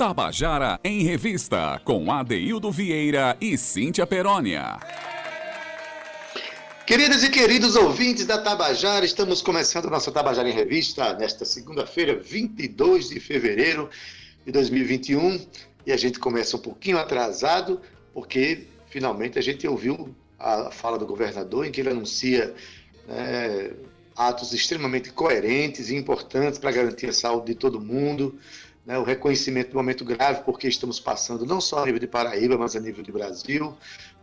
Tabajara em Revista, com Adeildo Vieira e Cíntia Perónia. Queridas e queridos ouvintes da Tabajara, estamos começando a nossa Tabajara em Revista nesta segunda-feira, 22 de fevereiro de 2021. E a gente começa um pouquinho atrasado, porque finalmente a gente ouviu a fala do governador em que ele anuncia né, atos extremamente coerentes e importantes para garantir a saúde de todo mundo, né, o reconhecimento do momento grave porque estamos passando não só a nível de Paraíba, mas a nível de Brasil,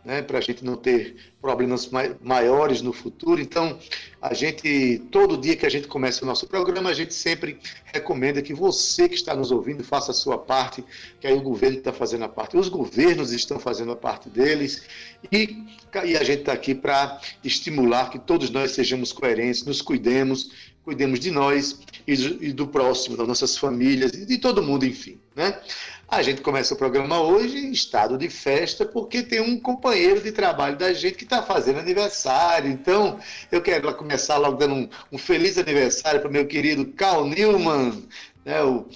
né, para a gente não ter problemas maiores no futuro. Então, a gente, todo dia que a gente começa o nosso programa, a gente sempre recomenda que você que está nos ouvindo faça a sua parte, que aí o governo está fazendo a parte, os governos estão fazendo a parte deles, e, e a gente está aqui para estimular que todos nós sejamos coerentes, nos cuidemos, cuidemos de nós e do, e do próximo, das nossas famílias e de todo mundo, enfim. Né? A gente começa o programa hoje em estado de festa, porque tem um companheiro de trabalho da gente que está fazendo aniversário. Então, eu quero começar logo dando um, um feliz aniversário para meu querido Carl Newman, né, o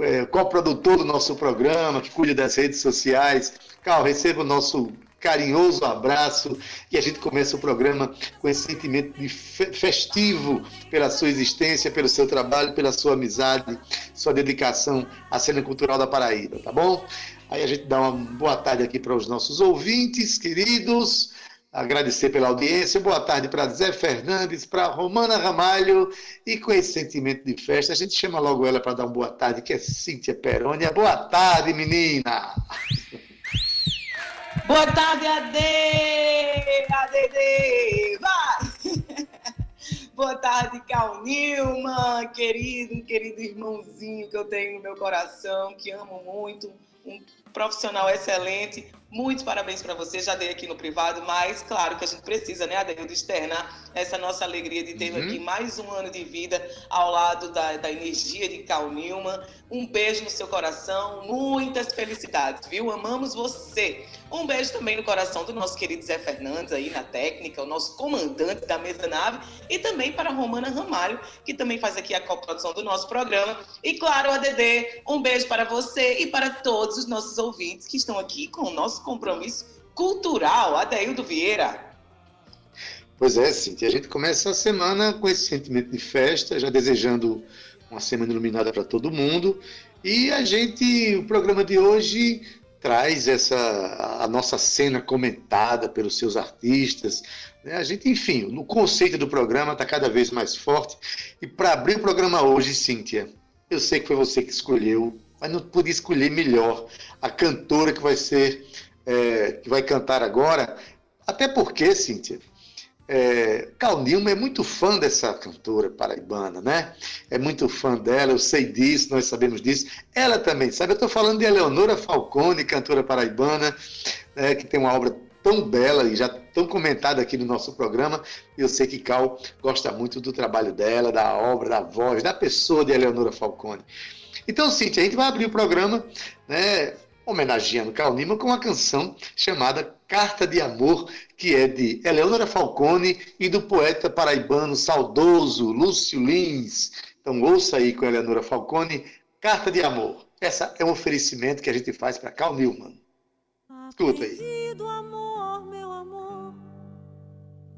é, co-produtor do nosso programa, que cuida das redes sociais. Carl, receba o nosso carinhoso abraço e a gente começa o programa com esse sentimento de festivo pela sua existência, pelo seu trabalho, pela sua amizade, sua dedicação à cena cultural da Paraíba, tá bom? Aí a gente dá uma boa tarde aqui para os nossos ouvintes queridos, agradecer pela audiência, boa tarde para Zé Fernandes, para Romana Ramalho e com esse sentimento de festa a gente chama logo ela para dar uma boa tarde, que é Cíntia Perônia. Boa tarde, menina! Boa tarde, Ade! ADD! Vai! Boa tarde, Cal Nilman, querido, querido irmãozinho que eu tenho no meu coração, que amo muito, um profissional excelente, Muitos parabéns para você, já dei aqui no privado, mas claro que a gente precisa, né, Adeildo, externar essa nossa alegria de ter uhum. aqui mais um ano de vida ao lado da, da energia de Cal Newman. Um beijo no seu coração, muitas felicidades, viu? Amamos você. Um beijo também no coração do nosso querido Zé Fernandes aí na técnica, o nosso comandante da mesa nave, e também para a Romana Ramalho, que também faz aqui a coprodução do nosso programa. E claro, ADD, um beijo para você e para todos os nossos ouvintes que estão aqui com o nosso compromisso cultural. Adeildo Vieira. Pois é, Cintia, a gente começa a semana com esse sentimento de festa, já desejando uma semana iluminada para todo mundo. E a gente, o programa de hoje traz essa a nossa cena comentada pelos seus artistas. Né? A gente, enfim, o conceito do programa está cada vez mais forte. E para abrir o programa hoje, Cíntia, eu sei que foi você que escolheu, mas não podia escolher melhor a cantora que vai ser é, que vai cantar agora, até porque, Cíntia, é, Cal Nilma é muito fã dessa cantora paraibana, né? É muito fã dela, eu sei disso, nós sabemos disso. Ela também sabe. Eu estou falando de Eleonora Falcone, cantora paraibana, né, que tem uma obra tão bela e já tão comentada aqui no nosso programa. Eu sei que Cal gosta muito do trabalho dela, da obra, da voz, da pessoa de Eleonora Falcone. Então, Cíntia, a gente vai abrir o programa, né? Homenageando Carl Nima com uma canção chamada Carta de Amor, que é de Eleonora Falcone e do poeta paraibano saudoso Lúcio Lins. Então ouça aí com Eleonora Falcone, Carta de Amor. Essa é um oferecimento que a gente faz para Carl Newman. Escuta aí. amor, meu amor,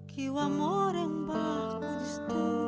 que o amor é um barco aprendido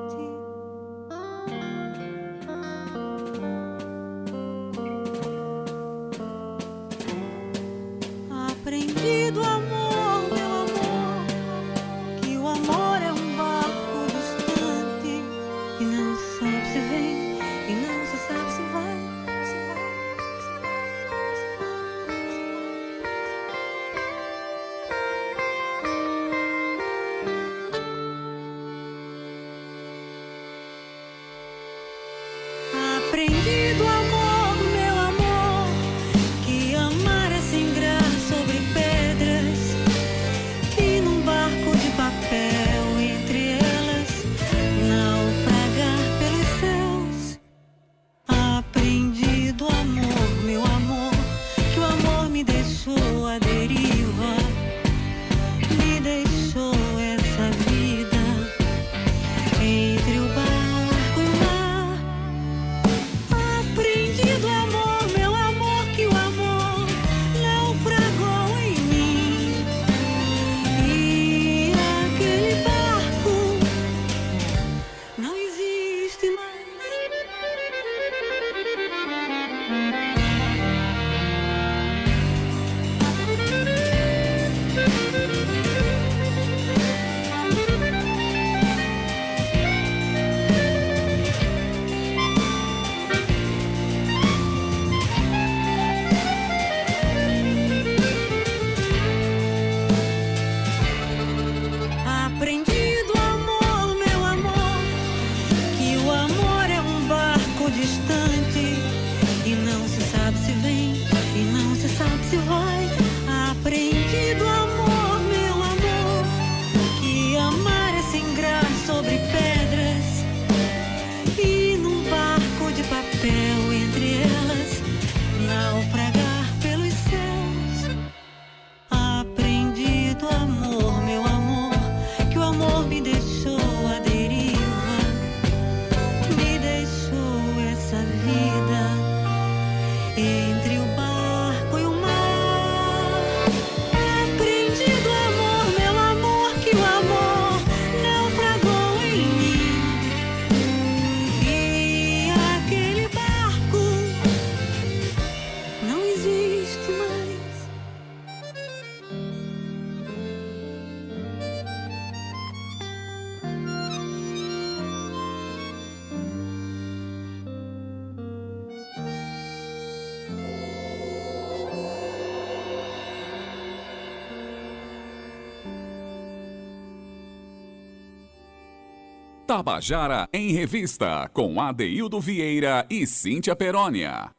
Tabajara em Revista, com Adeildo Vieira e Cíntia Perónia.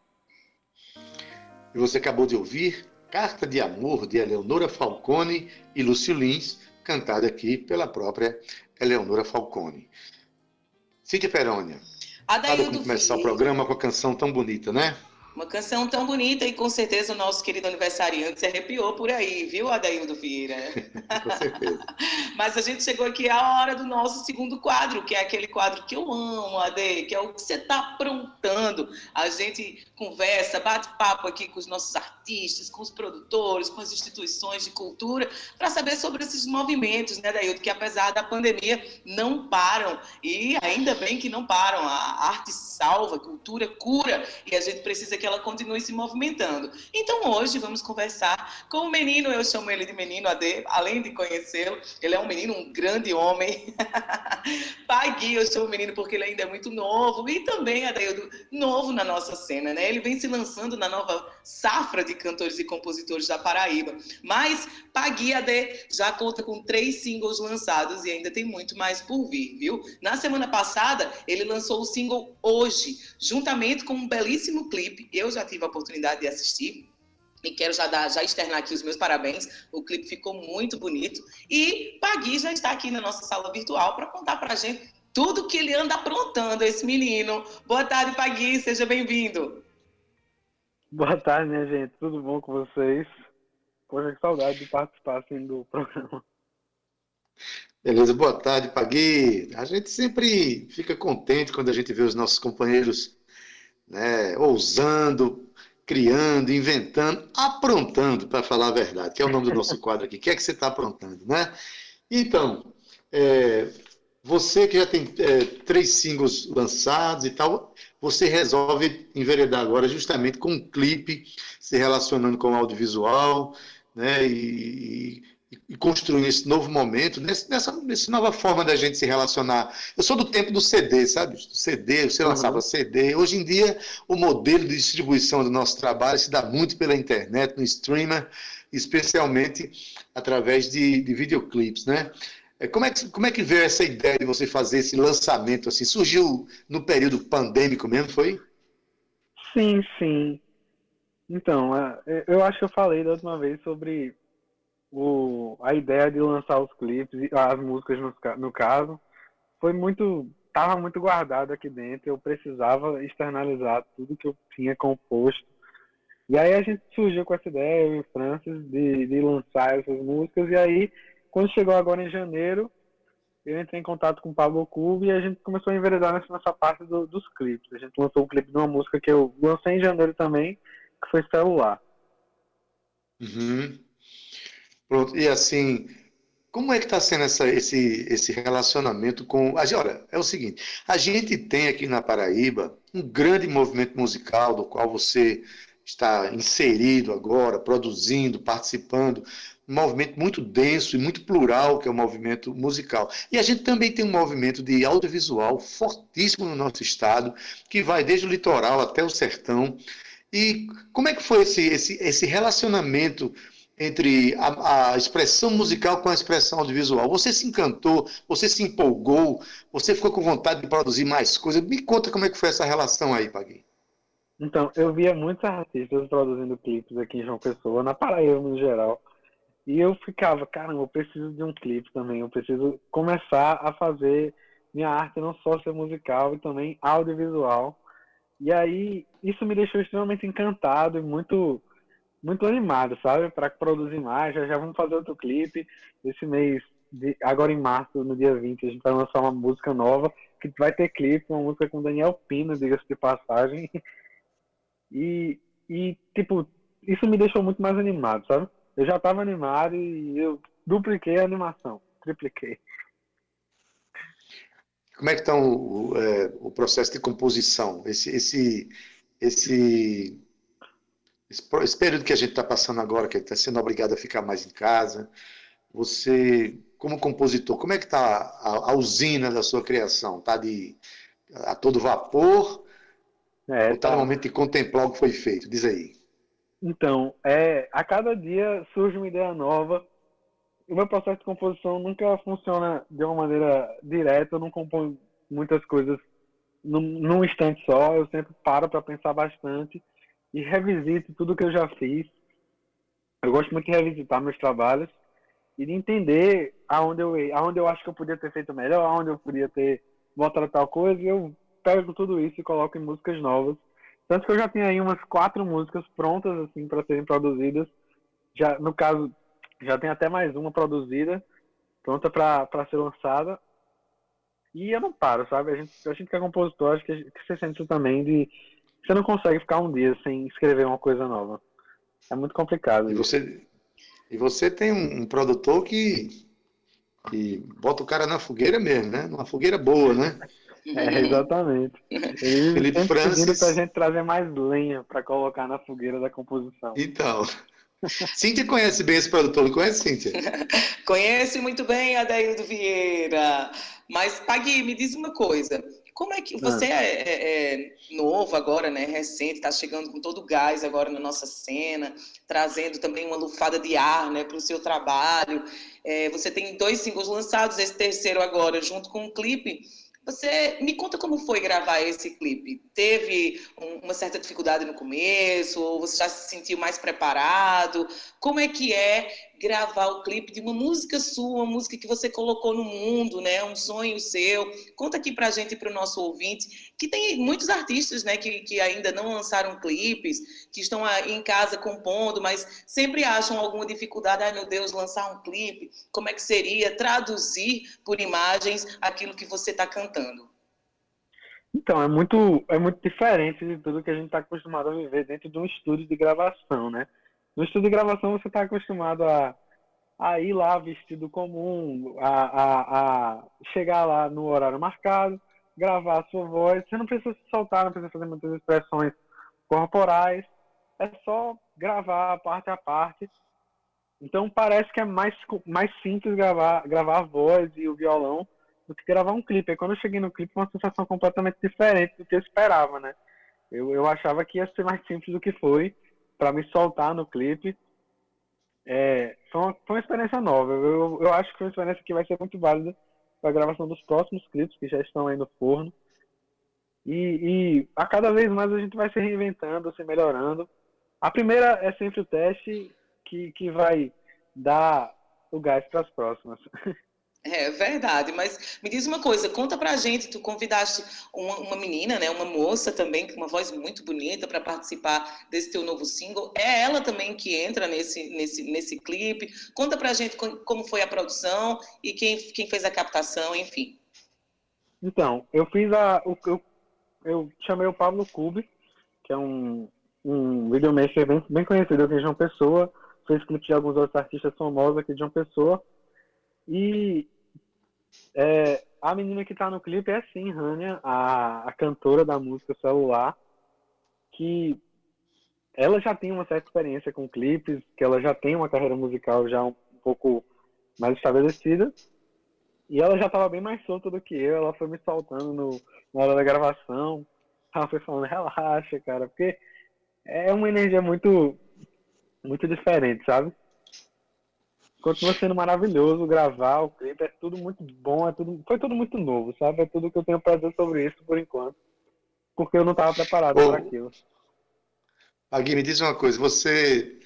E você acabou de ouvir Carta de Amor de Eleonora Falcone e Lúcio Lins, cantada aqui pela própria Eleonora Falcone. Cíntia Perônia, Adaildo para começar o Vieira. programa com a canção tão bonita, né? Uma canção tão bonita e com certeza o nosso querido aniversariante se arrepiou por aí, viu, Adaildo Vieira? Com certeza. Mas a gente chegou aqui à hora do nosso segundo quadro, que é aquele quadro que eu amo, Ade, que é o que você está aprontando. A gente conversa, bate papo aqui com os nossos artistas, com os produtores, com as instituições de cultura, para saber sobre esses movimentos, né, Daildo, que apesar da pandemia não param. E ainda bem que não param. A arte salva, a cultura cura, e a gente precisa que ela continue se movimentando. Então hoje vamos conversar com o menino, eu chamo ele de menino Ade, além de conhecê-lo, ele é um menino, um grande homem. Pai Gui, eu chamo o menino porque ele ainda é muito novo e também, Adaildo, novo na nossa cena, né? Ele vem se lançando na nova safra de cantores e compositores da Paraíba. Mas Pagui Ade já conta com três singles lançados e ainda tem muito mais por vir, viu? Na semana passada, ele lançou o single Hoje, juntamente com um belíssimo clipe. Eu já tive a oportunidade de assistir. E quero já dar, já externar aqui os meus parabéns. O clipe ficou muito bonito. E Pagui já está aqui na nossa sala virtual para contar para a gente tudo que ele anda aprontando, esse menino. Boa tarde, Pagui, seja bem-vindo. Boa tarde, minha gente. Tudo bom com vocês? Poxa, que saudade de participar assim, do programa. Beleza, boa tarde, Pagui. A gente sempre fica contente quando a gente vê os nossos companheiros né, ousando, criando, inventando, aprontando, para falar a verdade, que é o nome do nosso quadro aqui. O que é que você está aprontando, né? Então, é, você que já tem é, três singles lançados e tal, você resolve enveredar agora justamente com um clipe, se relacionando com o audiovisual, né? E, e, e construindo esse novo momento, nessa, nessa nova forma da gente se relacionar. Eu sou do tempo do CD, sabe? Do CD, você lançava CD. Hoje em dia, o modelo de distribuição do nosso trabalho se dá muito pela internet, no streamer, especialmente através de, de videoclipes, né? É, Como é, que, como é que veio essa ideia de você fazer esse lançamento assim? Surgiu no período pandêmico mesmo, foi? Sim, sim. Então, é, eu acho que eu falei da última vez sobre o, a ideia de lançar os clipes, as músicas no, no caso, foi muito, estava muito guardado aqui dentro. Eu precisava externalizar tudo que eu tinha composto. E aí a gente surgiu com essa ideia, eu e o Francis, de, de lançar essas músicas. E aí, quando chegou agora em janeiro, eu entrei em contato com o Pablo Cubo e a gente começou a enveredar nessa, nessa parte do- dos clipes. A gente lançou um clipe de uma música que eu lancei em janeiro também, que foi Celular. Uhum. Pronto, e assim, como é que está sendo essa, esse, esse relacionamento com. Olha, é o seguinte: a gente tem aqui na Paraíba um grande movimento musical, do qual você está inserido agora, produzindo, participando, um movimento muito denso e muito plural, que é o movimento musical. E a gente também tem um movimento de audiovisual fortíssimo no nosso estado, que vai desde o litoral até o sertão. E como é que foi esse, esse, esse relacionamento entre a, a expressão musical com a expressão audiovisual? Você se encantou, você se empolgou, você ficou com vontade de produzir mais coisas? Me conta como é que foi essa relação aí, Pagui. Então, eu via muitos artistas produzindo clipes aqui em João Pessoa, na Paraíba no geral. E eu ficava, caramba, eu preciso de um clipe também, eu preciso começar a fazer minha arte não só ser musical e também audiovisual. E aí, isso me deixou extremamente encantado e muito muito animado, sabe? Para produzir mais. Já, já vamos fazer outro clipe. Esse mês, de, agora em março, no dia 20, a gente vai lançar uma música nova, que vai ter clipe, uma música com Daniel Pino, diga-se de passagem. E, e, tipo, isso me deixou muito mais animado, sabe? Eu já estava animado e eu dupliquei a animação, tripliquei. Como é que está o, é, o processo de composição? Esse, esse, esse, esse período que a gente está passando agora, que está sendo obrigado a ficar mais em casa, você, como compositor, como é que está a, a usina da sua criação? Está de a todo vapor É, está tá. no momento de contemplar o que foi feito? Diz aí. Então, é, a cada dia surge uma ideia nova o meu processo de composição nunca funciona de uma maneira direta, eu não componho muitas coisas num, num instante só, eu sempre paro para pensar bastante e revisito tudo que eu já fiz. Eu gosto muito de revisitar meus trabalhos e de entender aonde eu, aonde eu acho que eu podia ter feito melhor, aonde eu podia ter voltado a tal coisa, e eu pego tudo isso e coloco em músicas novas. Tanto que eu já tenho aí umas quatro músicas prontas assim para serem produzidas. Já no caso já tem até mais uma produzida, pronta para ser lançada. E eu não paro, sabe? A gente, a gente que é compositor, acho que, que você sente também de você não consegue ficar um dia sem escrever uma coisa nova. É muito complicado. E você, e você tem um, um produtor que, que bota o cara na fogueira mesmo, né? Numa fogueira boa, né? É, exatamente. Ele Felipe sempre Francis. pedindo pra gente trazer mais lenha para colocar na fogueira da composição. Então. Cíntia conhece bem esse produtor, não conhece, Cíntia? Conhece muito bem Adaildo Vieira. Mas, Pagui, me diz uma coisa. Como é que você é, é- é novo agora, né? Recente, está chegando com todo o gás agora na nossa cena, trazendo também uma lufada de ar, né, para o seu trabalho. É, você tem dois singles lançados, esse terceiro agora, junto com um clipe. Você me conta como foi gravar esse clipe? Teve um- uma certa dificuldade no começo? Ou você já se sentiu mais preparado? Como é que é gravar o clipe de uma música sua, uma música que você colocou no mundo, né? Um sonho seu. Conta aqui pra gente e pro nosso ouvinte, que tem muitos artistas, né, que, que ainda não lançaram clipes, que estão em casa compondo, mas sempre acham alguma dificuldade, ai meu Deus, lançar um clipe, como é que seria traduzir por imagens aquilo que você está cantando? Então, é muito, é muito diferente de tudo que a gente está acostumado a viver dentro de um estúdio de gravação, né? No estúdio de gravação você está acostumado a, a ir lá vestido comum, a, a, a chegar lá no horário marcado, gravar a sua voz. Você não precisa se soltar, não precisa fazer muitas expressões corporais. É só gravar parte a parte. Então parece que é mais, mais simples gravar, gravar a voz e o violão do que gravar um clipe. Quando eu cheguei no clipe, uma sensação completamente diferente do que eu esperava, né? Eu, eu achava que ia ser mais simples do que foi para me soltar no clipe. É, foi, uma, foi uma experiência nova. Eu, eu acho que foi uma experiência que vai ser muito válida para a gravação dos próximos clipes que já estão aí no forno. E, e a cada vez mais a gente vai se reinventando, se melhorando. A primeira é sempre o teste que, que vai dar o gás para as próximas. É verdade, mas me diz uma coisa, conta pra gente, tu convidaste uma, uma menina, né, uma moça também, com uma voz muito bonita para participar desse teu novo single. É ela também que entra nesse, nesse, nesse clipe. Conta pra gente co- como foi a produção e quem, quem fez a captação, enfim. Então, eu fiz a. Eu, eu chamei o Pablo Cube, que é um, um videomaker bem, bem conhecido aqui de João Pessoa, fez clipe de alguns outros artistas famosos aqui de João Pessoa. E é, a menina que tá no clipe é sim, Rania, a, a cantora da música celular, que ela já tem uma certa experiência com clipes, que ela já tem uma carreira musical já um, um pouco mais estabelecida. E ela já estava bem mais solta do que eu, ela foi me soltando no, na hora da gravação. Ela foi falando, relaxa, cara, porque é uma energia muito, muito diferente, sabe? Continua sendo maravilhoso gravar o clipe, é tudo muito bom, é tudo, foi tudo muito novo, sabe? É tudo que eu tenho pra dizer sobre isso por enquanto. Porque eu não estava preparado para aquilo. Agui, me diz uma coisa, você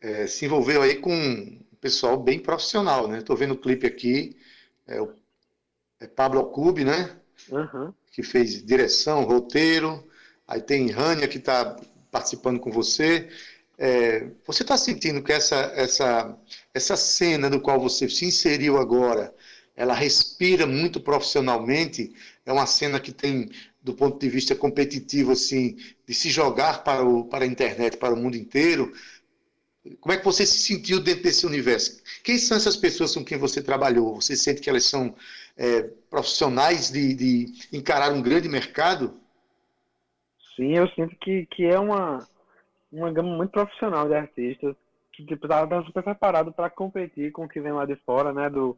eh, se envolveu aí com um pessoal bem profissional, né? Estou vendo o clipe aqui, é o é Pablo Alcube, né? Aham. Que fez direção, roteiro, aí tem Rania que está participando com você. É, você está sentindo que essa, essa, essa cena no qual você se inseriu agora, ela respira muito profissionalmente? É uma cena que tem, do ponto de vista competitivo, assim, de se jogar para, o, para a internet, para o mundo inteiro? Como é que você se sentiu dentro desse universo? Quem são essas pessoas com quem você trabalhou? Você sente que elas são é, profissionais de, de encarar um grande mercado? Sim, eu sinto que, que é uma, uma gama muito profissional de artistas que tipo, tá super preparado para competir com o que vem lá de fora, né, do,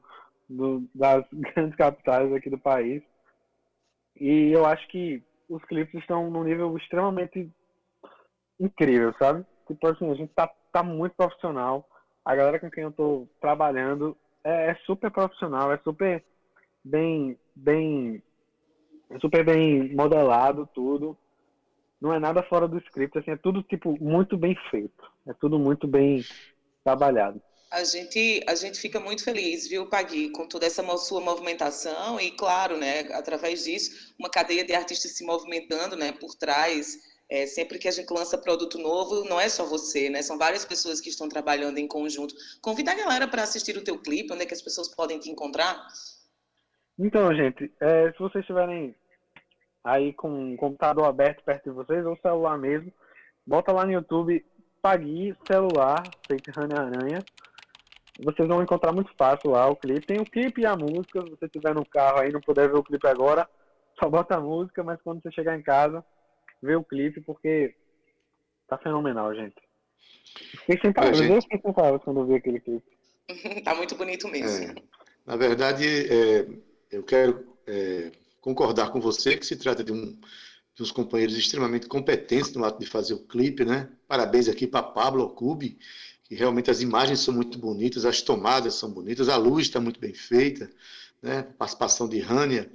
do, das grandes capitais aqui do país. E eu acho que os clipes estão num nível extremamente incrível, sabe? Tipo assim, a gente tá, tá muito profissional. A galera com quem eu tô trabalhando é, é super profissional, é super bem, bem, é super bem modelado tudo. Não é nada fora do script, assim, é tudo tipo muito bem feito. É tudo muito bem trabalhado. A gente, a gente fica muito feliz, viu, Pagui, com toda essa sua movimentação e, claro, né, através disso, uma cadeia de artistas se movimentando, né, por trás. É, sempre que a gente lança produto novo, não é só você, né, são várias pessoas que estão trabalhando em conjunto. Convida a galera para assistir o teu clipe, onde é que as pessoas podem te encontrar? Então, gente, é, se vocês estiverem aí com o computador aberto perto de vocês, ou celular mesmo, bota lá no YouTube Pagui celular, feito Rana Aranha. Vocês vão encontrar muito fácil lá o clipe. Tem o clipe e a música. Se você estiver no carro aí e não puder ver o clipe agora, só bota a música, mas quando você chegar em casa, vê o clipe, porque tá fenomenal, gente. Fiquei sem palavras, gente. eu fiquei sem palavras quando eu vi aquele clipe. tá muito bonito mesmo. É, na verdade, é, eu quero é, concordar com você que se trata de, um, de uns companheiros extremamente competentes no ato de fazer o clipe, né? Parabéns aqui para Pablo Alcubi, que realmente as imagens são muito bonitas, as tomadas são bonitas, a luz está muito bem feita, né? Participação de Rania.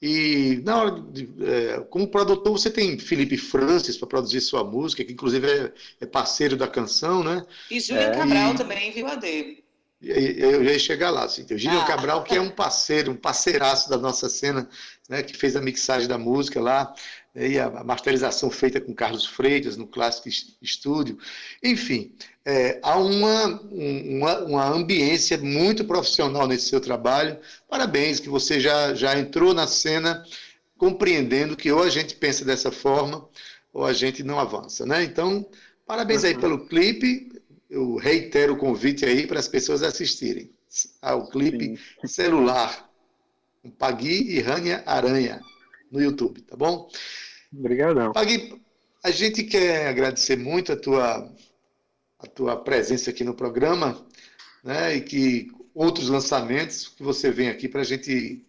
E na hora de, é, como produtor, você tem Felipe Francis para produzir sua música, que inclusive é, é parceiro da canção, né? E Júlio É, Cabral e- também, viu, Ade? Eu já ia chegar lá, assim. Tem o Gillian Ah. Cabral, que é um parceiro, um parceiraço da nossa cena, né, que fez a mixagem da música lá, né, e a masterização feita com Carlos Freitas no Classic Studio. Enfim, é, há uma, um- uma, uma ambiência muito profissional nesse seu trabalho. Parabéns, que você já, já entrou na cena compreendendo que ou a gente pensa dessa forma, ou a gente não avança, né? Então, parabéns aí Uhum. pelo clipe. Eu reitero o convite aí para as pessoas assistirem ao clipe celular com Pagui e Rania Aranha no YouTube, tá bom? Obrigadão. Pagui, a gente quer agradecer muito a tua, a tua presença aqui no programa, né? E que outros lançamentos que você vem aqui para a gente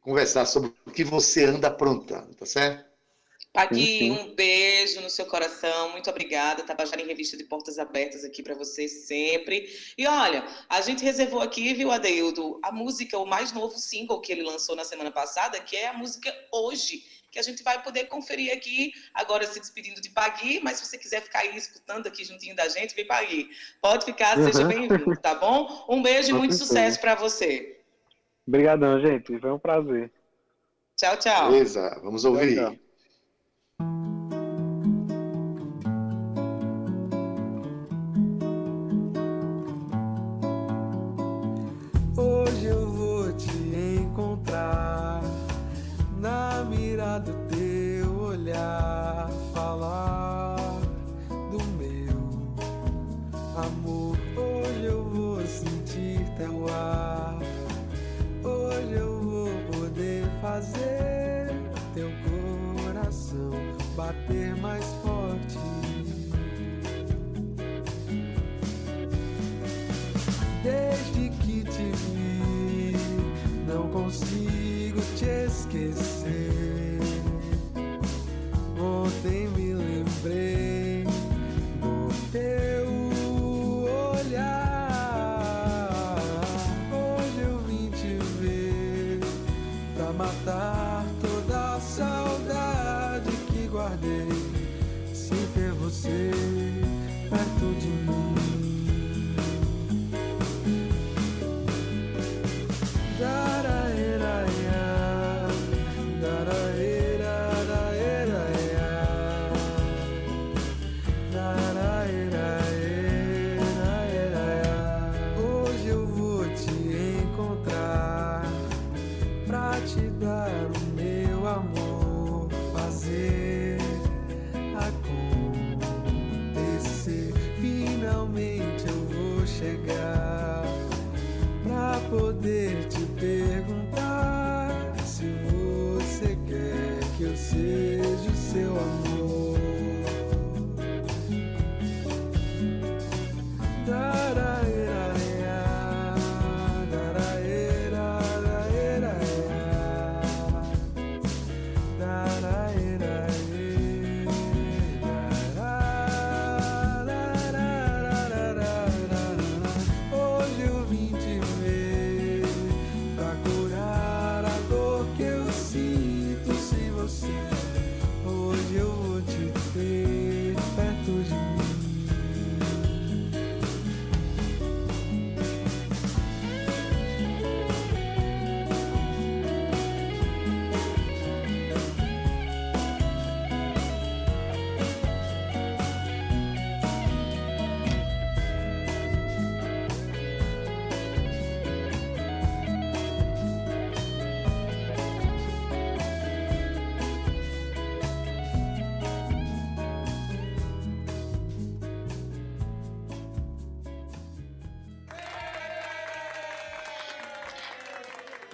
conversar sobre o que você anda aprontando, tá certo? Pagui, Sim, sim. um beijo no seu coração. Muito obrigada. Tabajara em Revista de Portas Abertas aqui para você sempre. E olha, a gente reservou aqui, viu, Adeildo, a música, o mais novo single que ele lançou na semana passada, que é a música Hoje, que a gente vai poder conferir aqui, agora se despedindo de Pagui, mas se você quiser ficar aí escutando aqui juntinho da gente, vem Pagui. Pode ficar, seja Uhum. bem-vindo, tá bom? Um beijo e muito certeza. sucesso para você. Obrigadão, gente. Foi um prazer. Tchau, tchau. Beleza, vamos ouvir. Tchau, tchau. Não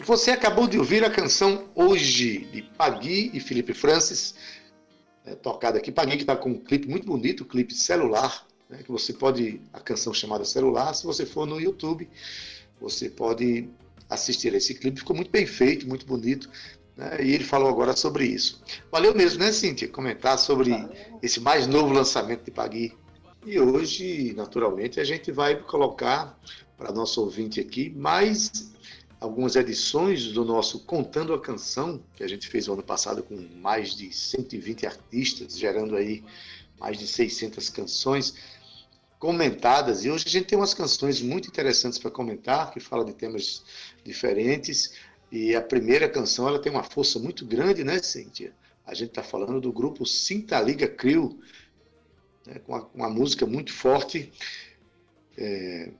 Você acabou de ouvir a canção Hoje, de Pagui e Felipe Francis, né, tocada aqui. Pagui que está com um clipe muito bonito, um clipe celular, né, que você pode, a canção chamada Celular, se você for no YouTube, você pode assistir esse clipe, ficou muito bem feito, muito bonito, né, e ele falou agora sobre isso. Valeu mesmo, né, Cíntia, comentar sobre esse mais novo lançamento de Pagui. E hoje, naturalmente, a gente vai colocar para nosso ouvinte aqui mais algumas edições do nosso Contando a Canção, que a gente fez o ano passado com mais de 120 artistas, gerando aí mais de 600 canções comentadas. E hoje a gente tem umas canções muito interessantes para comentar, que fala de temas diferentes. E a primeira canção ela tem uma força muito grande, né, Cíntia? A gente está falando do grupo Sinta Liga Crew, né, com uma, uma, música muito forte. É,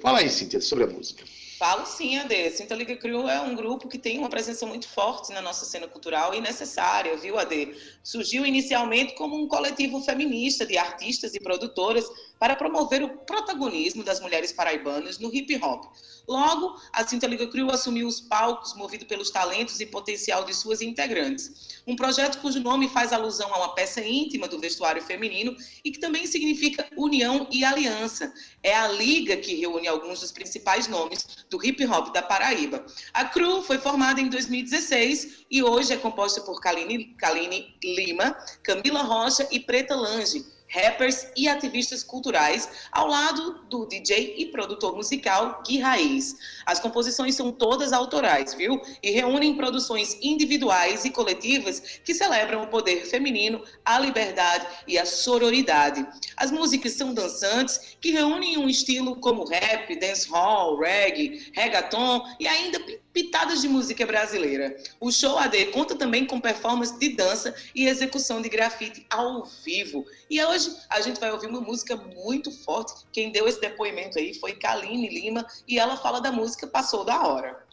Fala aí, Cíntia, sobre a música. Falo sim, Ade. Sinta Liga Crew é um grupo que tem uma presença muito forte na nossa cena cultural e necessária, viu, Ade? Surgiu inicialmente como um coletivo feminista de artistas e produtoras para promover o protagonismo das mulheres paraibanas no hip hop. Logo, a Cinta Liga Crew assumiu os palcos movido pelos talentos e potencial de suas integrantes. Um projeto cujo nome faz alusão a uma peça íntima do vestuário feminino e que também significa união e aliança. É a liga que reúne alguns dos principais nomes do hip hop da Paraíba. A Crew foi formada em 2016 e hoje é composta por Kaline, Kaline Lima, Camila Rocha e Preta Lange rappers e ativistas culturais, ao lado do DJ e produtor musical Gui Raiz. As composições são todas autorais, viu? E reúnem produções individuais e coletivas que celebram o poder feminino, a liberdade e a sororidade. As músicas são dançantes, que reúnem um estilo como rap, dancehall, reggae, reggaeton e ainda pitadas de música brasileira. O show AD conta também com performance de dança e execução de grafite ao vivo. E hoje a gente vai ouvir uma música muito forte. Quem deu esse depoimento aí foi Kaline Lima e ela fala da música Passou da Hora.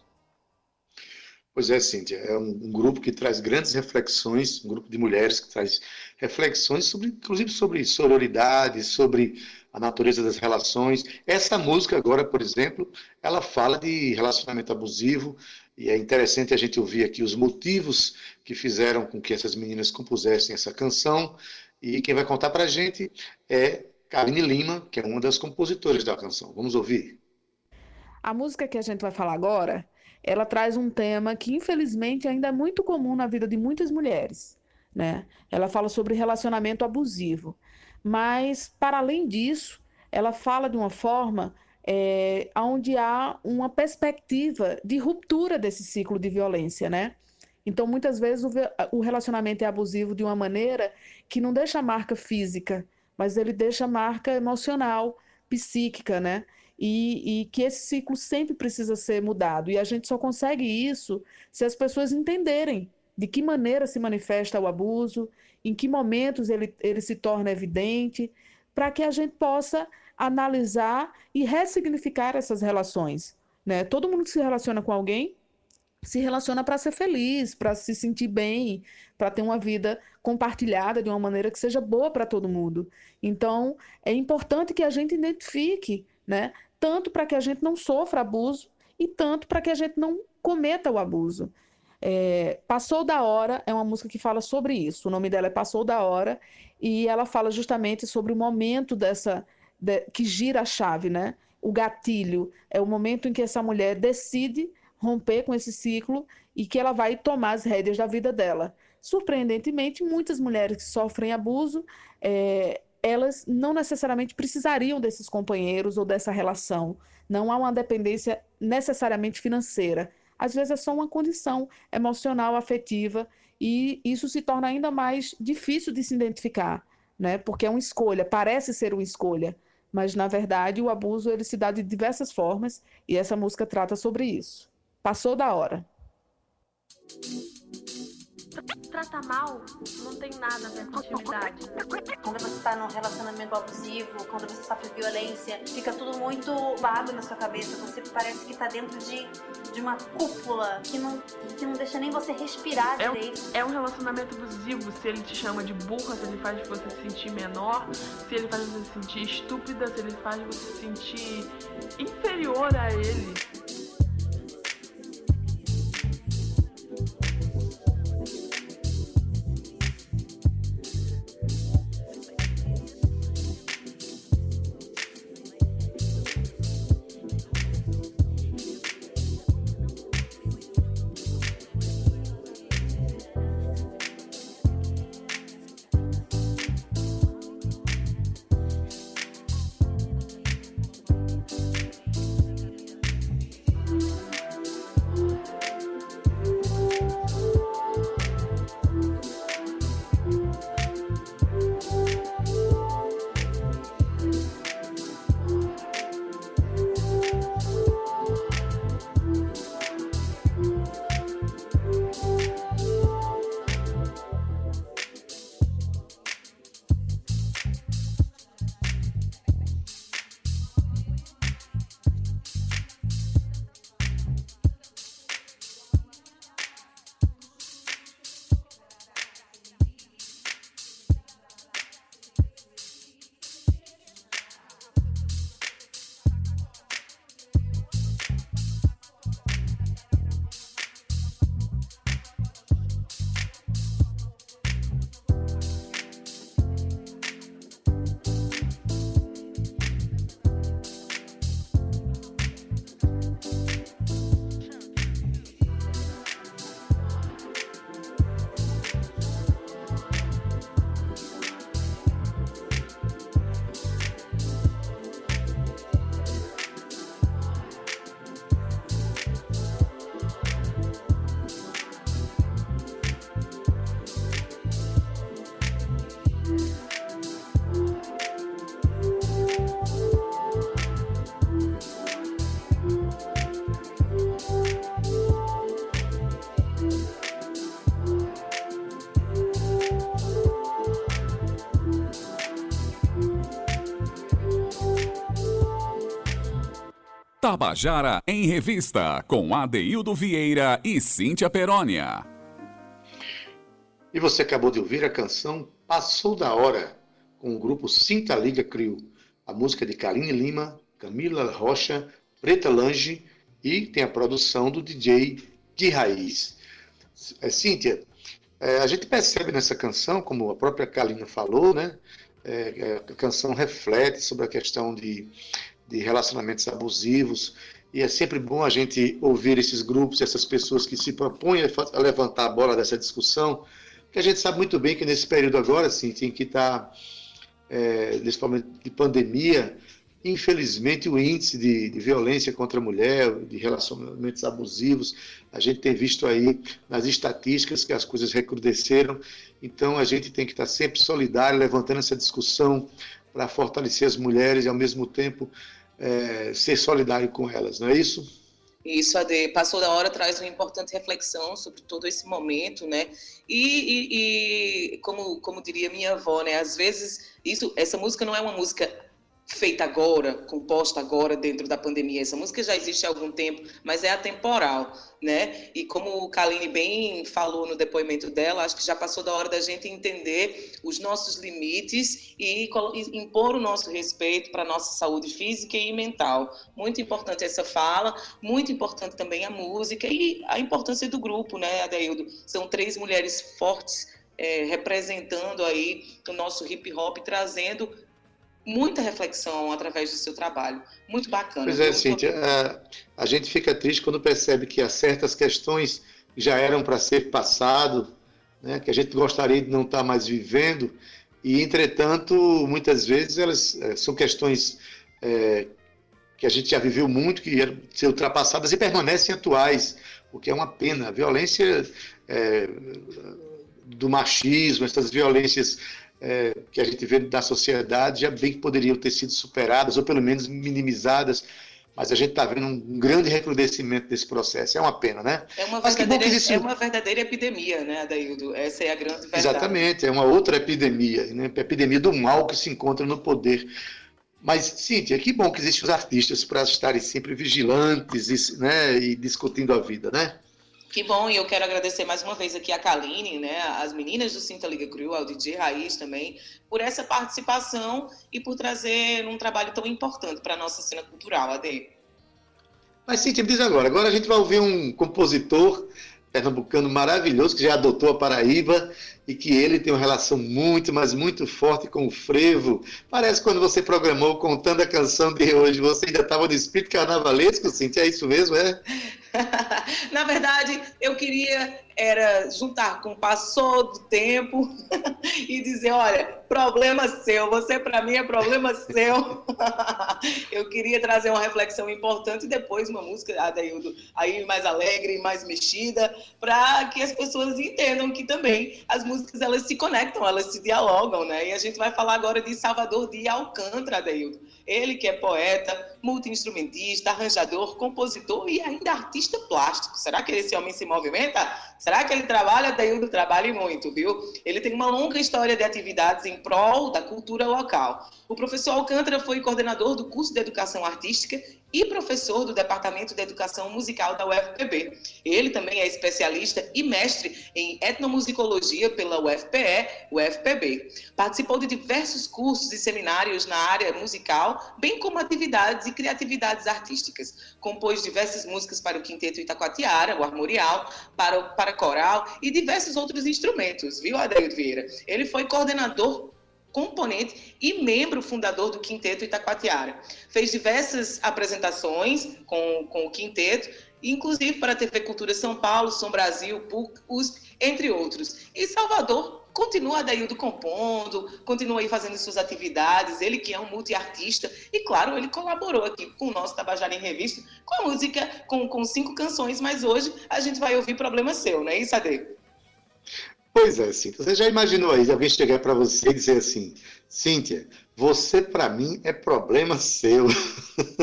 Pois é, Cíntia, é um, grupo que traz grandes reflexões, um grupo de mulheres que traz reflexões, sobre, inclusive sobre sororidade, sobre a natureza das relações. Essa música agora, por exemplo, ela fala de relacionamento abusivo, e é interessante a gente ouvir aqui os motivos que fizeram com que essas meninas compusessem essa canção, e quem vai contar para a gente é Karine Lima, que é uma das compositoras da canção. Vamos ouvir. A música que a gente vai falar agora ela traz um tema que, infelizmente, ainda é muito comum na vida de muitas mulheres. Né? Ela fala sobre relacionamento abusivo. Mas, para além disso, ela fala de uma forma é, onde há uma perspectiva de ruptura desse ciclo de violência, né? Então, muitas vezes, o, o relacionamento é abusivo de uma maneira que não deixa marca física, mas ele deixa marca emocional, psíquica, né? e, e, que esse ciclo sempre precisa ser mudado. E a gente só consegue isso se as pessoas entenderem de que maneira se manifesta o abuso, em que momentos ele, ele se torna evidente, para que a gente possa analisar e ressignificar essas relações. Né? Todo mundo que se relaciona com alguém se relaciona para ser feliz, para se sentir bem, para ter uma vida compartilhada de uma maneira que seja boa para todo mundo. Então, é importante que a gente identifique né? Tanto para que a gente não sofra abuso e tanto para que a gente não cometa o abuso. É, Passou da Hora é uma música que fala sobre isso. O nome dela é Passou da Hora e ela fala justamente sobre o momento dessa de, que gira a chave, né? O gatilho é o momento em que essa mulher decide romper com esse ciclo e que ela vai tomar as rédeas da vida dela. Surpreendentemente, muitas mulheres que sofrem abuso é, elas não necessariamente precisariam desses companheiros ou dessa relação. Não há uma dependência necessariamente financeira. Às vezes é só uma condição emocional, afetiva, e isso se torna ainda mais difícil de se identificar, né? Porque é uma escolha, parece ser uma escolha, mas na verdade o abuso ele se dá de diversas formas e essa música trata sobre isso. Passou da hora. Tratar mal não tem nada a ver com intimidade. Quando você está num relacionamento abusivo, quando você sofre violência, fica tudo muito vago na sua cabeça. Você parece que está dentro de, de uma cúpula que não, que não deixa nem você respirar é direito. Um, é um relacionamento abusivo se ele te chama de burra, se ele faz você se sentir menor, se ele faz você se sentir estúpida, se ele faz você se sentir inferior a ele. Tabajara em Revista, com Adeildo Vieira e Cíntia Perónia. E você acabou de ouvir a canção Passou da Hora, com o grupo Cinta Liga Crio. A música de Kaline Lima, Camila Rocha, Preta Lange e tem a produção do DJ de Raiz. É, Cíntia, é, a gente percebe nessa canção, como a própria Kalina falou, né? É, é, a canção reflete sobre a questão de, de relacionamentos abusivos, e é sempre bom a gente ouvir esses grupos, essas pessoas que se propõem a levantar a bola dessa discussão, porque a gente sabe muito bem que nesse período agora, assim, tem que estar, é, nesse momento de pandemia, infelizmente o índice de, de, violência contra a mulher, de relacionamentos abusivos, a gente tem visto aí nas estatísticas que as coisas recrudesceram, então a gente tem que estar sempre solidário, levantando essa discussão para fortalecer as mulheres e ao mesmo tempo é, ser solidário com elas, não é isso? Isso, Ade, passou da hora, traz uma importante reflexão sobre todo esse momento, né? E, e, e, como, como diria minha avó, né? Às vezes, isso, essa música não é uma música feita agora, composta agora dentro da pandemia. Essa música já existe há algum tempo, mas é atemporal, né? E como o Kaline bem falou no depoimento dela, acho que já passou da hora da gente entender os nossos limites e impor o nosso respeito para a nossa saúde física e mental. Muito importante essa fala, muito importante também a música e a importância do grupo, né, Adeildo? São três mulheres fortes é, representando aí o nosso hip hop, trazendo muita reflexão através do seu trabalho. Muito bacana. Pois é, Cíntia, a, a, gente fica triste quando percebe que há certas questões já eram para ser passado, né, que a gente gostaria de não estar tá mais vivendo, e, entretanto, muitas vezes elas é, são questões é, que a gente já viveu muito, que iam ser ultrapassadas e permanecem atuais, o que é uma pena. A violência é, do machismo, essas violências é, que a gente vê da sociedade já bem que poderiam ter sido superadas ou pelo menos minimizadas, mas a gente está vendo um grande recrudescimento desse processo. É uma pena, né? É uma, verdadeira, existe... é uma verdadeira epidemia, né, Adaildo? Essa é a grande verdade. Exatamente, é uma outra epidemia, né? epidemia do mal que se encontra no poder. Mas, Cíntia, que bom que existem os artistas para estarem sempre vigilantes né, e discutindo a vida, né? Que bom, e eu quero agradecer mais uma vez aqui a Kaline, né, as meninas do Cinta Liga Crew, ao DJ Raiz também, por essa participação e por trazer um trabalho tão importante para a nossa cena cultural, Ade. Mas Cintia, me diz agora, agora a gente vai ouvir um compositor pernambucano maravilhoso que já adotou a Paraíba e que ele tem uma relação muito, mas muito forte com o frevo. Parece quando você programou contando a canção de hoje, você ainda estava no espírito carnavalesco, Cintia, é isso mesmo, é? Na verdade, eu queria era juntar com o passou do tempo e dizer, olha, problema seu, você para mim é problema seu. eu queria trazer uma reflexão importante e depois uma música, Adaildo, aí mais alegre, mais mexida, para que as pessoas entendam que também as músicas elas se conectam, elas se dialogam, né? E a gente vai falar agora de Salvador de Alcântara, Adaildo. Ele que é poeta, multi-instrumentista, arranjador, compositor e ainda artista plástico. Será que esse homem se movimenta? Será que ele trabalha? Daildo trabalha muito, viu? Ele tem uma longa história de atividades em prol da cultura local. O professor Alcântara foi coordenador do curso de Educação Artística e professor do Departamento de Educação Musical da UFPB. Ele também é especialista e mestre em etnomusicologia pela UFPE, UFPB. Participou de diversos cursos e seminários na área musical, bem como atividades e criatividades artísticas. Compôs diversas músicas para o Quinteto Itacoatiara, o Armorial, para, para coral e diversos outros instrumentos, viu, Adeildo Vieira? Ele foi coordenador componente e membro fundador do Quinteto Itacoatiara. Fez diversas apresentações com, com o Quinteto, inclusive para a TV Cultura São Paulo, São Brasil, PUC, USP, entre outros. E Salvador continua Adaildo compondo, continua aí fazendo suas atividades, ele que é um multiartista, e claro, ele colaborou aqui com o nosso Tabajara em Revista, com a música, com, com cinco canções, mas hoje a gente vai ouvir Problema Seu, não é isso, Ade? Pois é, Cíntia. Você já imaginou aí alguém chegar para você e dizer assim: Cíntia, você para mim é problema seu.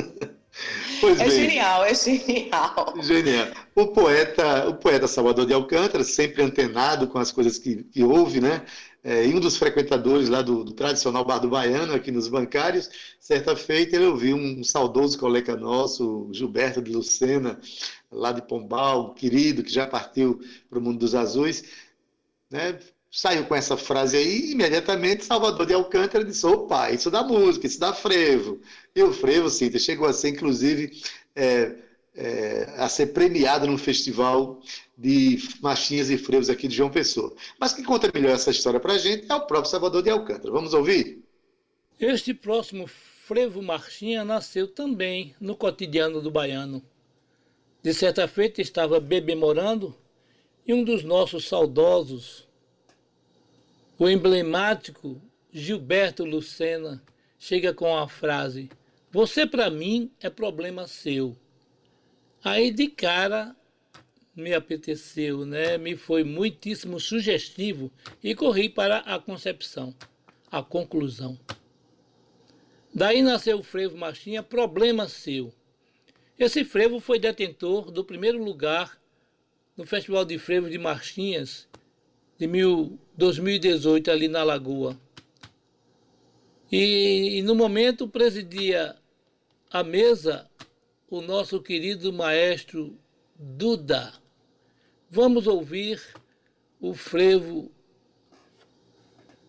pois é bem, genial, é genial. Genial. O poeta, o poeta Salvador de Alcântara, sempre antenado com as coisas que, que ouve, né? é, e um dos frequentadores lá do, do, tradicional Bar do Baiano, aqui nos bancários, certa feita ele ouviu um, saudoso colega nosso, Gilberto de Lucena, lá de Pombal, querido, que já partiu para o mundo dos azuis, né? saiu com essa frase aí, imediatamente Salvador de Alcântara disse: opa, isso dá música, isso dá frevo. E o frevo, Cíntia, chegou a ser, inclusive, é, é, a ser premiado num festival de machinhas e frevos aqui de João Pessoa. Mas quem conta melhor essa história para a gente é o próprio Salvador de Alcântara. Vamos ouvir? Este próximo frevo marchinha nasceu também no cotidiano do baiano. De certa feita estava bebemorando e um dos nossos saudosos o emblemático Gilberto Lucena chega com a frase: Você para mim é problema seu. Aí de cara me apeteceu, né? Me foi muitíssimo sugestivo e corri para a concepção, a conclusão. Daí nasceu o frevo Machinha, problema seu. Esse frevo foi detentor do primeiro lugar no Festival de Frevo de Marchinhas de mil, 2018 ali na Lagoa. E, e no momento presidia a mesa o nosso querido maestro Duda. Vamos ouvir o frevo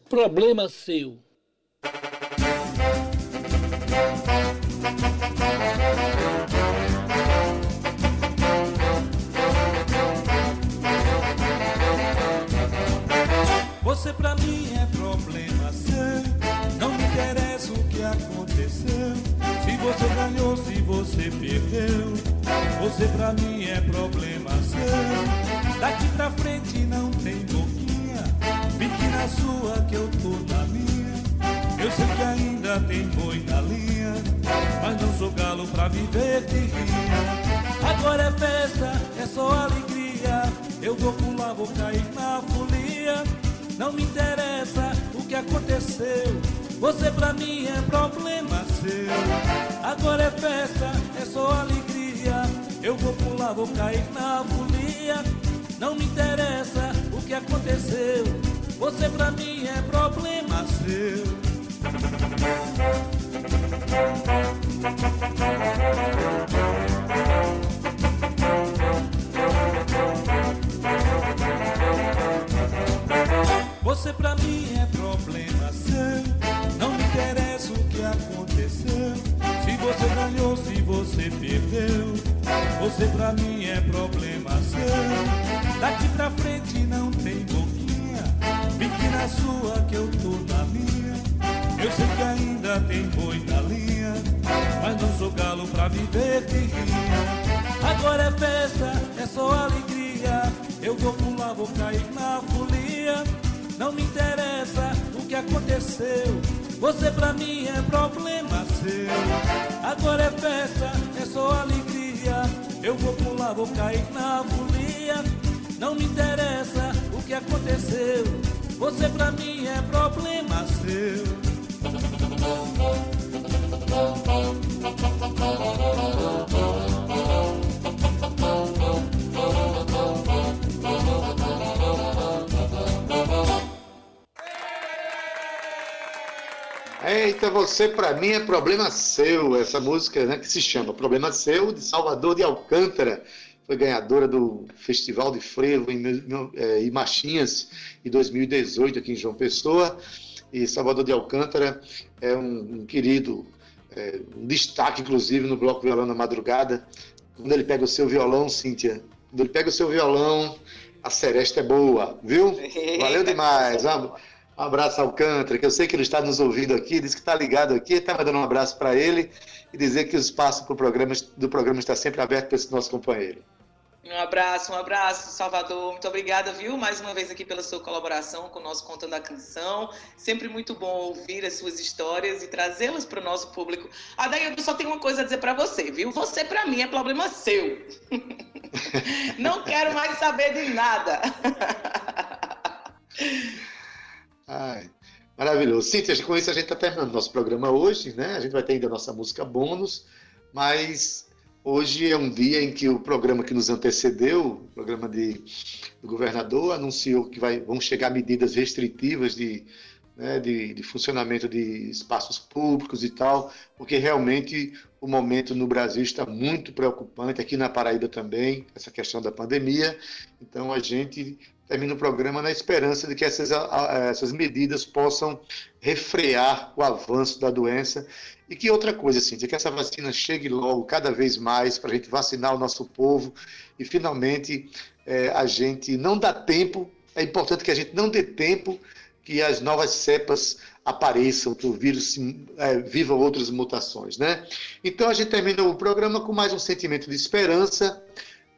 Problema Seu. Você pra mim é problema seu. Não me interessa o que aconteceu. Se você ganhou, se você perdeu. Você pra mim é problema seu. Daqui pra frente não tem boquinha. Fique na sua que eu tô na minha. Eu sei que ainda tem boi na linha. Mas não sou galo pra viver de rinha. Agora é festa, é só alegria. Eu vou pular, vou cair na folia. Não me interessa o que aconteceu. Você pra mim é problema seu. Agora é festa, é só alegria. Eu vou pular, vou cair na folia. Não me interessa o que aconteceu. Você pra mim é problema seu. Você pra mim é problema seu. Não me interessa o que aconteceu. Se você ganhou, se você perdeu. Você pra mim é problema seu. Daqui pra frente não tem boquinha. Fique na sua que eu tô na minha. Eu sei que ainda tem boi na linha. Mas não sou galo pra viver de rinha. Agora é festa, é só alegria. Eu vou pular, vou cair na folia. Não me interessa o que aconteceu. Você pra mim é problema seu. Agora é festa, é só alegria. Eu vou pular, vou cair na folia. Não me interessa o que aconteceu. Você pra mim é problema Eita, você para mim é problema seu. Essa música né, que se chama Problema Seu, de Salvador de Alcântara. Foi ganhadora do Festival de Frevo em, é, em Machinhas em 2018 aqui em João Pessoa. E Salvador de Alcântara é um, um querido, é, um destaque, inclusive, no Bloco Violão na Madrugada. Quando ele pega o seu violão, Cíntia, quando ele pega o seu violão, a seresta é boa, viu? Valeu demais. Vamos. Um abraço ao Alcântara, que eu sei que ele está nos ouvindo aqui, diz que está ligado aqui, está mandando um abraço para ele e dizer que o espaço pro programa, do programa está sempre aberto para esse nosso companheiro. Um abraço, um abraço, Salvador. Muito obrigada, viu, mais uma vez aqui pela sua colaboração com o nosso Contando a Canção. Sempre muito bom ouvir as suas histórias e trazê-las para o nosso público. Ah, daí eu só tenho uma coisa a dizer para você, viu? Você, para mim, é problema seu. Não quero mais saber de nada. Ai, maravilhoso. Cíntia, com isso a gente está terminando nosso programa hoje, né? A gente vai ter ainda a nossa música bônus, mas Hoje é um dia em que o programa que nos antecedeu, o programa de, do governador, anunciou que vai, vão chegar medidas restritivas de, né, de, de funcionamento de espaços públicos e tal, porque realmente o momento no Brasil está muito preocupante, aqui na Paraíba também, essa questão da pandemia. Então a gente termina o programa na esperança de que essas, essas medidas possam refrear o avanço da doença. E que outra coisa, assim, que essa vacina chegue logo, cada vez mais, para a gente vacinar o nosso povo. E finalmente é, a gente não dá tempo, é importante que a gente não dê tempo que as novas cepas apareçam, que o vírus é, viva outras mutações, né? Então a gente termina o programa com mais um sentimento de esperança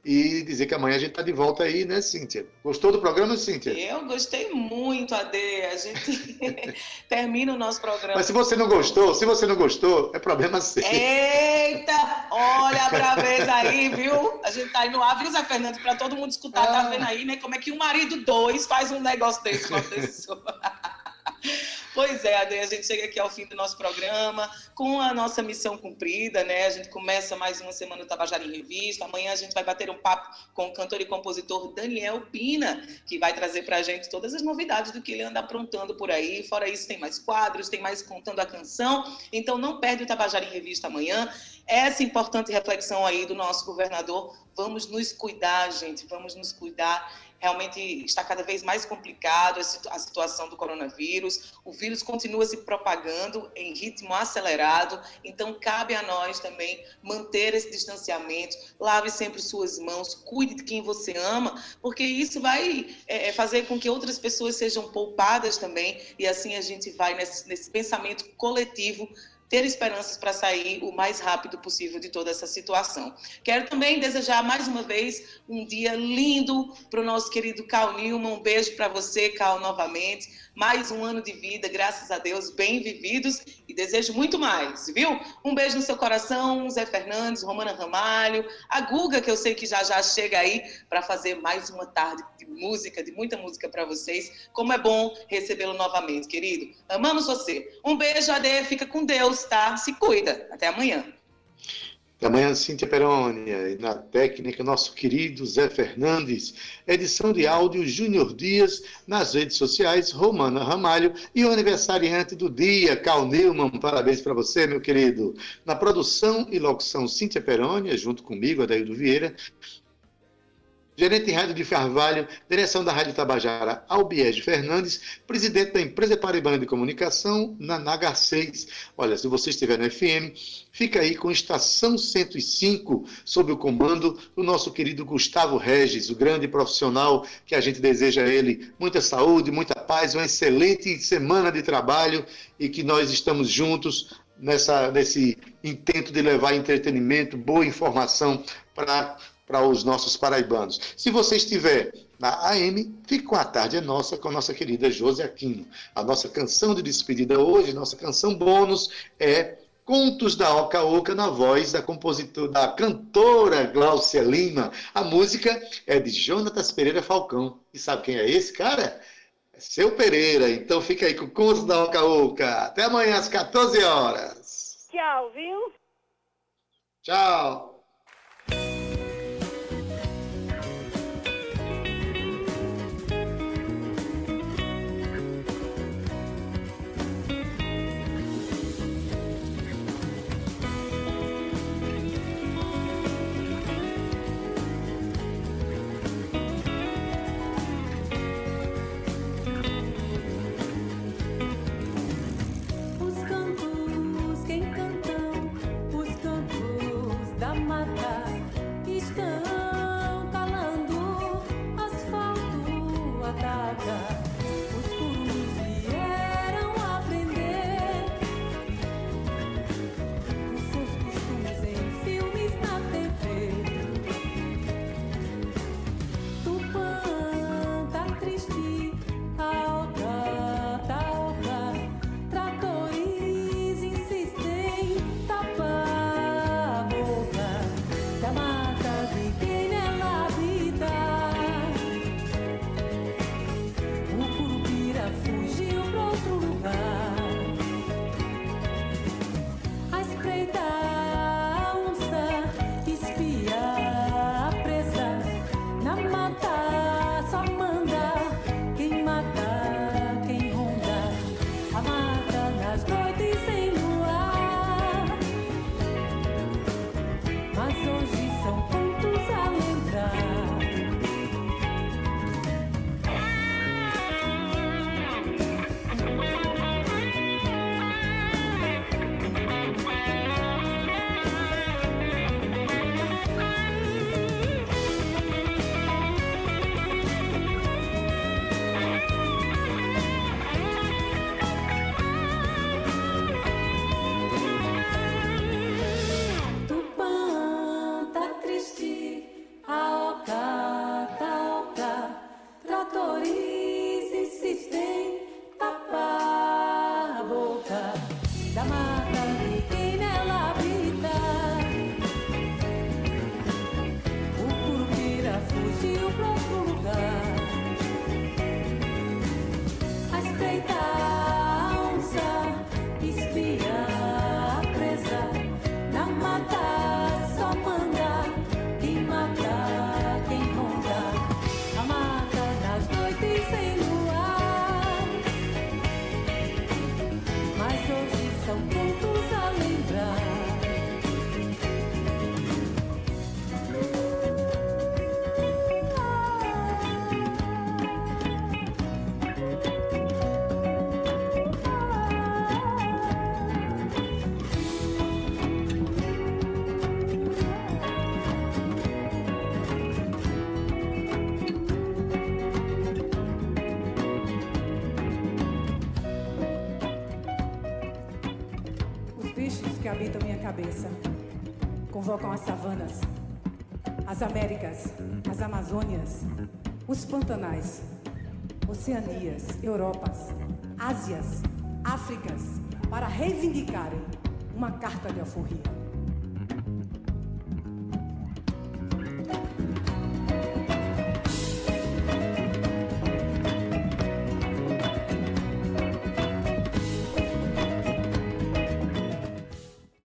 e dizer que amanhã a gente está de volta aí, né, Cíntia? Gostou do programa, Cíntia? Eu gostei muito, Ade. A gente termina o nosso programa. Mas se você não gostou, se você não gostou, é problema seu. Eita! Olha pra vez aí, viu? A gente tá aí no ar, viu, Zé Fernando? Pra todo mundo escutar, tá vendo aí, né? Como é que um marido dois faz um negócio desse com a pessoa. Pois é, Ade, a gente chega aqui ao fim do nosso programa, com a nossa missão cumprida, né? A gente começa mais uma semana do Tabajara em Revista. Amanhã a gente vai bater um papo com o cantor e compositor Daniel Pina, que vai trazer pra gente todas as novidades do que ele anda aprontando por aí. Fora isso, tem mais quadros, tem mais contando a canção. Então não perde o Tabajara em Revista amanhã. Essa importante reflexão aí do nosso governador. Vamos nos cuidar, gente, vamos nos cuidar realmente está cada vez mais complicado a situação do coronavírus. O vírus continua se propagando em ritmo acelerado, então cabe a nós também manter esse distanciamento. Lave sempre suas mãos, cuide de quem você ama, porque isso vai é, fazer com que outras pessoas sejam poupadas também, e assim a gente vai nesse, nesse pensamento coletivo ter esperanças para sair o mais rápido possível de toda essa situação. Quero também desejar mais uma vez um dia lindo para o nosso querido Cal Nilman. Um beijo para você, Cal, novamente mais um ano de vida, graças a Deus, bem vividos e desejo muito mais, viu? Um beijo no seu coração, Zé Fernandes, Romana Ramalho, a Guga, que eu sei que já já chega aí para fazer mais uma tarde de música, de muita música para vocês. Como é bom recebê-lo novamente, querido. Amamos você. Um beijo, Ade, fica com Deus, tá? Se cuida. Até amanhã. Da manhã, Cíntia Perônia, e na técnica, nosso querido Zé Fernandes. Edição de áudio, Júnior Dias, nas redes sociais, Romana Ramalho e o aniversariante do dia, Cal Newman. Parabéns para você, meu querido. Na produção e locução, Cíntia Perônia, junto comigo, Adaildo Vieira gerente de rádio de Carvalho, direção da Rádio Tabajara, Albiege Fernandes, presidente da empresa Paraibana de Comunicação, na Naga 6. Olha, se você estiver no FM, fica aí com Estação 105, sob o comando do nosso querido Gustavo Regis, o grande profissional que a gente deseja a ele muita saúde, muita paz, uma excelente semana de trabalho e que nós estamos juntos nessa, nesse intento de levar entretenimento, boa informação para para os nossos paraibanos. Se você estiver na AM, fique com a tarde é nossa com a nossa querida José Aquino. A nossa canção de despedida hoje, nossa canção bônus é Contos da Oca Oca na voz da compositora, da cantora Glaucia Lima. A música é de Jonatas Pereira Falcão. E sabe quem é esse cara? É seu Pereira. Então fica aí com Contos da Oca Oca. Até amanhã às 14 horas. Tchau, viu? Tchau. invocam as savanas, as Américas, as Amazônias, os pantanais, Oceanias, Europas, Ásias, Áfricas, para reivindicarem uma carta de alforria.